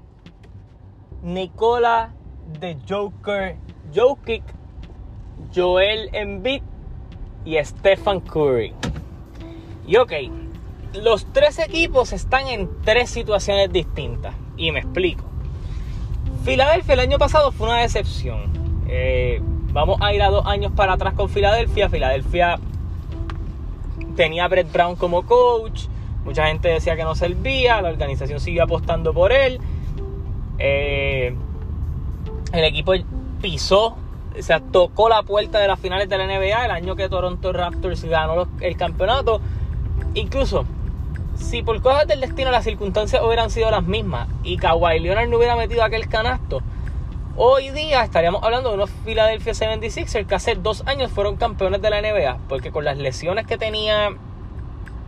Nicola de Joker Jokic, Joel Embiid y Stephen Curry. Y ok, los tres equipos están en tres situaciones distintas. Y me explico. Filadelfia el año pasado fue una decepción. Eh, vamos a ir a dos años para atrás con Filadelfia. Filadelfia tenía a Brett Brown como coach. Mucha gente decía que no servía. La organización siguió apostando por él. Eh, el equipo pisó, o sea, tocó la puerta de las finales de la NBA el año que Toronto Raptors ganó el campeonato. Incluso, si por cosas del destino las circunstancias hubieran sido las mismas y Kawhi Leonard no hubiera metido aquel canasto, hoy día estaríamos hablando de unos Philadelphia 76ers que hace dos años fueron campeones de la NBA, porque con las lesiones que tenía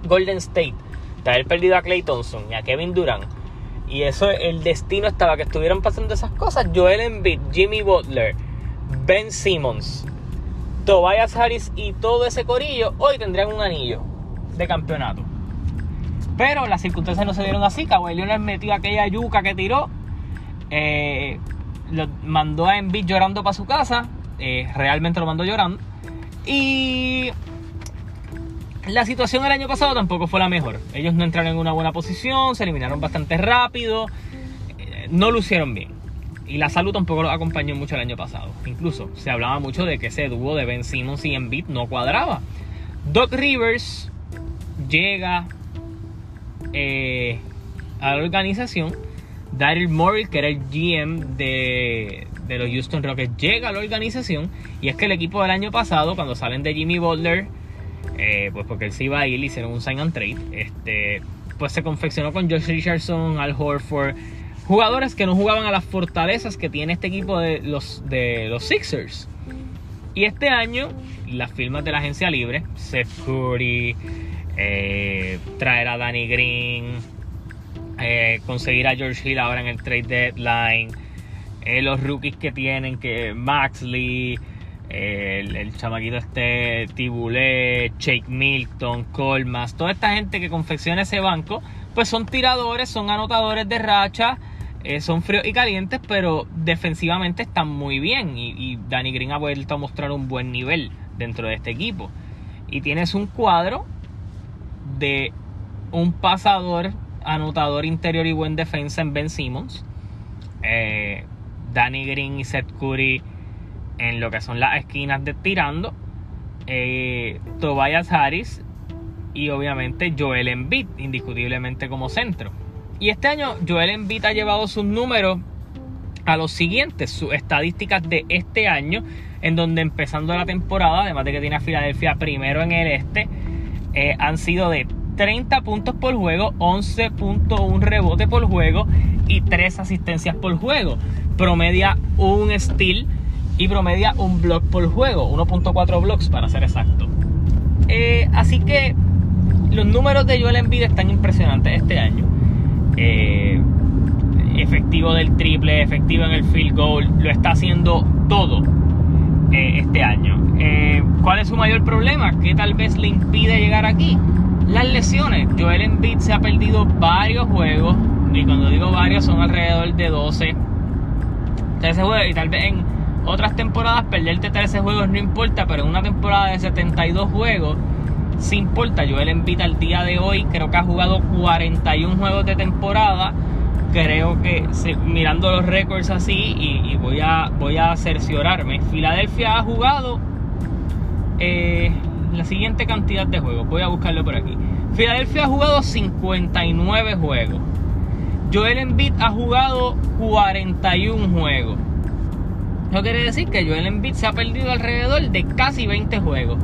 Golden State, de haber perdido a Clay Thompson y a Kevin Durant, y eso, el destino estaba que estuvieran pasando esas cosas. Joel Embiid, Jimmy Butler, Ben Simmons, Tobias Harris y todo ese corillo hoy tendrían un anillo de campeonato. Pero las circunstancias no se dieron así. Kawhi Leonard metió aquella yuca que tiró. Eh, lo mandó a Embiid llorando para su casa. Eh, realmente lo mandó llorando. Y la situación el año pasado tampoco fue la mejor. Ellos no entraron en una buena posición, se eliminaron bastante rápido, eh, no lucieron bien. Y la salud tampoco los acompañó mucho el año pasado. Incluso se hablaba mucho de que ese dúo de Ben Simmons y Embiid no cuadraba. Doc Rivers llega eh, a la organización. Daryl Morrill, que era el GM de, de los Houston Rockets, llega a la organización. Y es que el equipo del año pasado, cuando salen de Jimmy Butler, eh, pues porque él se iba a ir, hicieron un sign and trade. Este, pues se confeccionó con Josh Richardson, Al Horford, jugadores que no jugaban a las fortalezas que tiene este equipo de los, de los Sixers. Y este año, las firmas de la agencia libre, Seth Curry, eh, traer a Danny Green, eh, conseguir a George Hill ahora en el trade deadline, los rookies que tienen, que Max Lee, el, el chamaquito este Tibulé, Jake Milton, Colmas, toda esta gente que confecciona ese banco, pues son tiradores, son anotadores de racha, eh, son fríos y calientes, pero defensivamente están muy bien. Y, y, Danny Green ha vuelto a mostrar un buen nivel dentro de este equipo. Y tienes un cuadro de un pasador, anotador interior y buen defensa en Ben Simmons. Eh, Danny Green y Seth Curry en lo que son las esquinas de tirando. Eh, Tobias Harris y obviamente Joel Embiid, indiscutiblemente como centro. Y este año Joel Embiid ha llevado sus números a los siguientes, sus estadísticas de este año, en donde empezando la temporada, además de que tiene a Filadelfia primero en el este, eh, han sido de 30 puntos por juego, 11.1 rebote por juego y 3 asistencias por juego. Promedia un steal y promedia un block por juego, 1.4 blocks para ser exacto. Eh, así que los números de Joel Embiid están impresionantes este año. Eh, efectivo del triple, efectivo en el field goal, lo está haciendo todo eh, este año. ¿Cuál es su mayor problema? ¿Qué tal vez le impide llegar aquí? Las lesiones. Joel Embiid se ha perdido varios juegos, y cuando digo varios son alrededor de 12. 13 juegos, y tal vez en otras temporadas perderte 13 juegos no importa, pero en una temporada de 72 juegos sí importa. Joel Embiid al día de hoy creo que ha jugado 41 juegos de temporada. Creo que mirando los récords así y, voy a voy a cerciorarme. Filadelfia ha jugado eh, la siguiente cantidad de juegos. Voy a buscarlo por aquí. Filadelfia ha jugado 59 juegos. Joel Embiid ha jugado 41 juegos. Eso quiere decir que Joel Embiid se ha perdido alrededor de casi 20 juegos.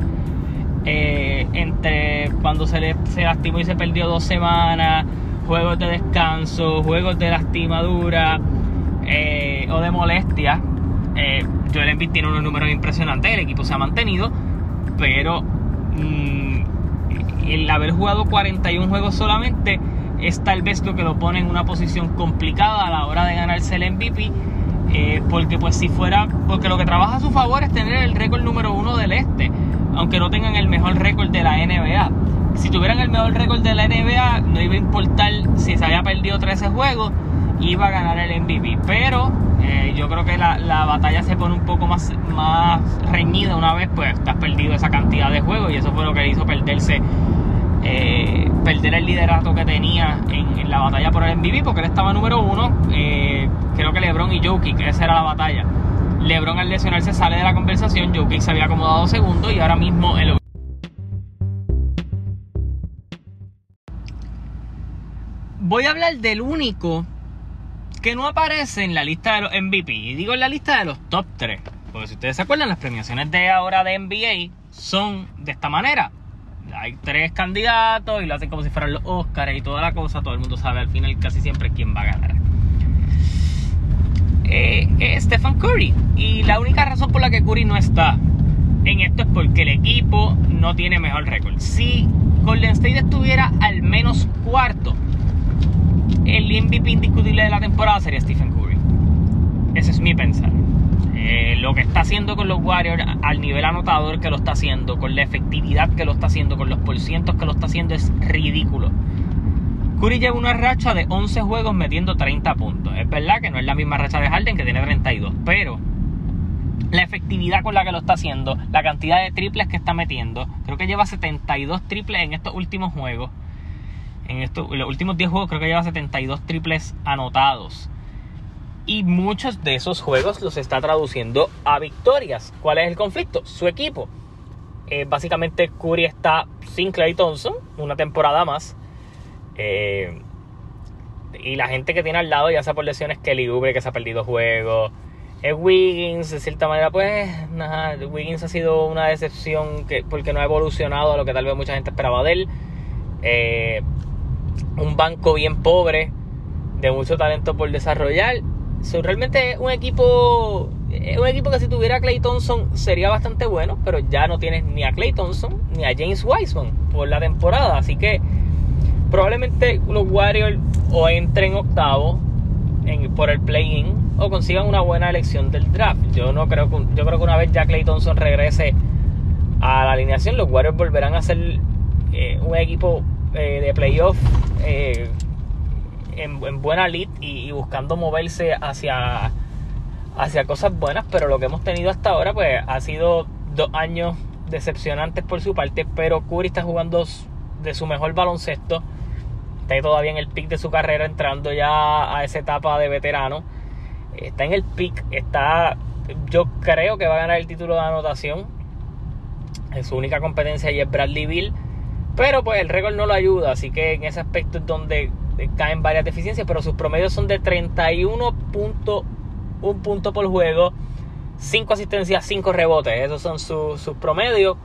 Eh, entre cuando se, le, se lastimó y se perdió dos semanas, juegos de descanso, juegos de lastimadura eh, o de molestia. Eh, Joel Embiid tiene unos números impresionantes, el equipo se ha mantenido, pero mm, el haber jugado 41 juegos solamente es tal vez lo que lo pone en una posición complicada a la hora de ganarse el MVP eh, porque pues si fuera, porque lo que trabaja a su favor es tener el récord número uno del este, aunque no tengan el mejor récord de la NBA. Si tuvieran el mejor récord de la NBA, no iba a importar si se había perdido 13 juegos, iba a ganar el MVP. Pero eh, yo creo que la, la, batalla se pone un poco más, más reñida una vez, pues estás perdido esa cantidad de juegos y eso fue lo que le hizo perderse. Eh, perder el liderato que tenía en, la batalla por el MVP porque él estaba número uno eh, creo que LeBron y Jokic esa era la batalla LeBron al lesionarse sale de la conversación Jokic se había acomodado segundo y ahora mismo el voy a hablar del único que no aparece en la lista de los MVP. Y digo en la lista de los top 3. Porque si ustedes se acuerdan, las premiaciones de ahora de NBA son de esta manera. Hay tres candidatos y lo hacen como si fueran los Oscars y toda la cosa. Todo el mundo sabe al final casi siempre quién va a ganar. Eh, Stephen Curry. Y la única razón por la que Curry no está en esto es porque el equipo no tiene mejor récord. Si Golden State estuviera al menos cuarto, el MVP indiscutible de la temporada sería Stephen Curry. Ese es mi pensar. Eh, lo que está haciendo con los Warriors al nivel anotador que lo está haciendo, con la efectividad que lo está haciendo, con los porcientos que lo está haciendo es ridículo. Curry lleva una racha de 11 juegos metiendo 30 puntos. Es verdad que no es la misma racha de Harden que tiene 32, pero la efectividad con la que lo está haciendo, la cantidad de triples que está metiendo, creo que lleva 72 triples en estos últimos juegos en estos, los últimos 10 juegos creo que lleva 72 triples anotados. Y muchos de esos juegos los está traduciendo a victorias. ¿Cuál es el conflicto? Su equipo. Eh, básicamente Curry está sin Clay Thompson, una temporada más. Eh, y la gente que tiene al lado, ya sea por lesiones, Kelly Oubre que se ha perdido juegos. Es Wiggins, de cierta manera, pues, Wiggins ha sido una decepción que, porque no ha evolucionado a lo que tal vez mucha gente esperaba de él. Eh, un banco bien pobre, de mucho talento por desarrollar. So, realmente es un equipo, es un equipo que si tuviera Clay Thompson sería bastante bueno, pero ya no tienes ni a Clay Thompson ni a James Wiseman por la temporada. Así que probablemente los Warriors o entren octavo en, por el play-in o consigan una buena elección del draft. Yo no creo que, yo creo que una vez ya Clay Thompson regrese a la alineación, los Warriors volverán a ser eh, un equipo eh, de playoff eh, en, buena lead y, buscando moverse hacia, hacia cosas buenas, pero lo que hemos tenido hasta ahora pues ha sido dos años decepcionantes por su parte, pero Curry está jugando de su mejor baloncesto, está todavía en el pick de su carrera, entrando ya a esa etapa de veterano, está en el pick, está, yo creo que va a ganar el título de anotación, en su única competencia y es Bradley Bill pero pues el récord no lo ayuda, así que en ese aspecto es donde caen varias deficiencias, pero sus promedios son de 31.1 puntos por juego, 5 asistencias, 5 rebotes, esos son sus, promedios.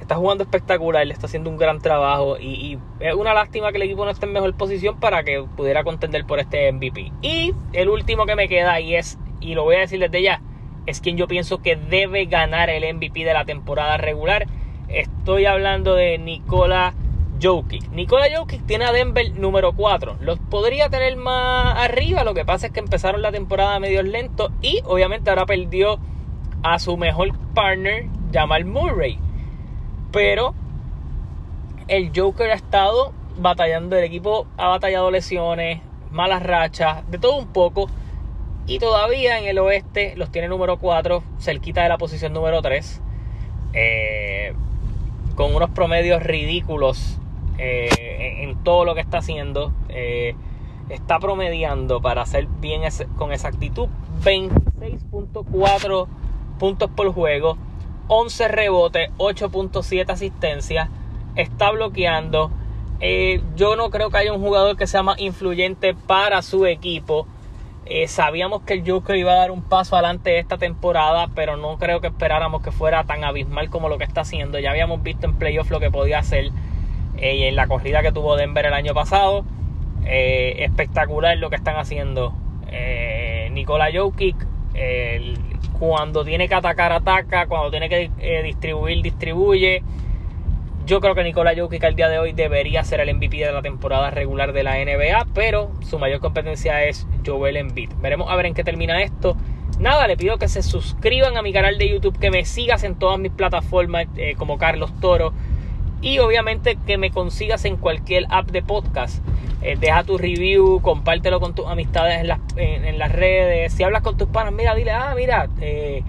Está jugando espectacular, le está haciendo un gran trabajo y, es una lástima que el equipo no esté en mejor posición para que pudiera contender por este MVP. Y el último que me queda y es, y lo voy a decir desde ya, es quien yo pienso que debe ganar el MVP de la temporada regular Estoy hablando de Nikola Jokic. Nikola Jokic tiene a Denver número 4. Los podría tener más arriba. Lo que pasa es que empezaron la temporada medio lento. Y obviamente ahora perdió a su mejor partner, Jamal Murray. Pero el Joker ha estado batallando. El equipo ha batallado lesiones, malas rachas, de todo un poco. Y todavía en el oeste los tiene número 4, cerquita de la posición número 3. Eh, con unos promedios ridículos eh, en todo lo que está haciendo. Eh, está promediando, para hacer bien con exactitud, 26.4 puntos por juego, 11 rebotes, 8.7 asistencias. Está bloqueando. Eh, yo no creo que haya un jugador que sea más influyente para su equipo. Sabíamos que el Joker iba a dar un paso adelante esta temporada, pero no creo que esperáramos que fuera tan abismal como lo que está haciendo. Ya habíamos visto en playoff lo que podía hacer y en la corrida que tuvo Denver el año pasado. Eh, espectacular lo que están haciendo. Nikola Jokic, cuando tiene que atacar, ataca. Cuando tiene que distribuir, distribuye. Yo creo que Nikola Jokic al día de hoy debería ser el MVP de la temporada regular de la NBA, pero su mayor competencia es Joel Embiid. Veremos a ver en qué termina esto. Nada, le pido que se suscriban a mi canal de YouTube, que me sigas en todas mis plataformas eh, como Carlos Toro y obviamente que me consigas en cualquier app de podcast. Eh, deja tu review, compártelo con tus amistades en las, redes. Si hablas con tus panas, mira, dile, ah, mira, eh,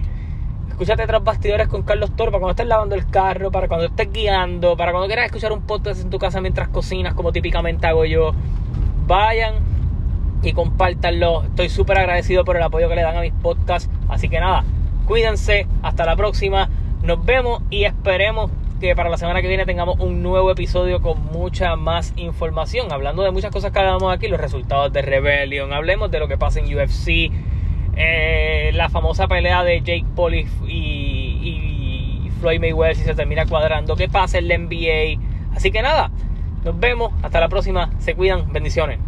escúchate tras bastidores con Carlos Toro para cuando estés lavando el carro, para cuando estés guiando, para cuando quieras escuchar un podcast en tu casa mientras cocinas, como típicamente hago yo. Vayan y compártanlo. Estoy súper agradecido por el apoyo que le dan a mis podcasts. Así que nada, cuídense. Hasta la próxima. Nos vemos y esperemos que para la semana que viene tengamos un nuevo episodio con mucha más información. Hablando de muchas cosas que hablamos aquí, los resultados de Rebellion. Hablemos de lo que pasa en UFC eh, la famosa pelea de Jake Paul y, y, Floyd Mayweather si se termina cuadrando, qué pasa en la NBA. Así que nada, nos vemos, hasta la próxima, se cuidan, bendiciones.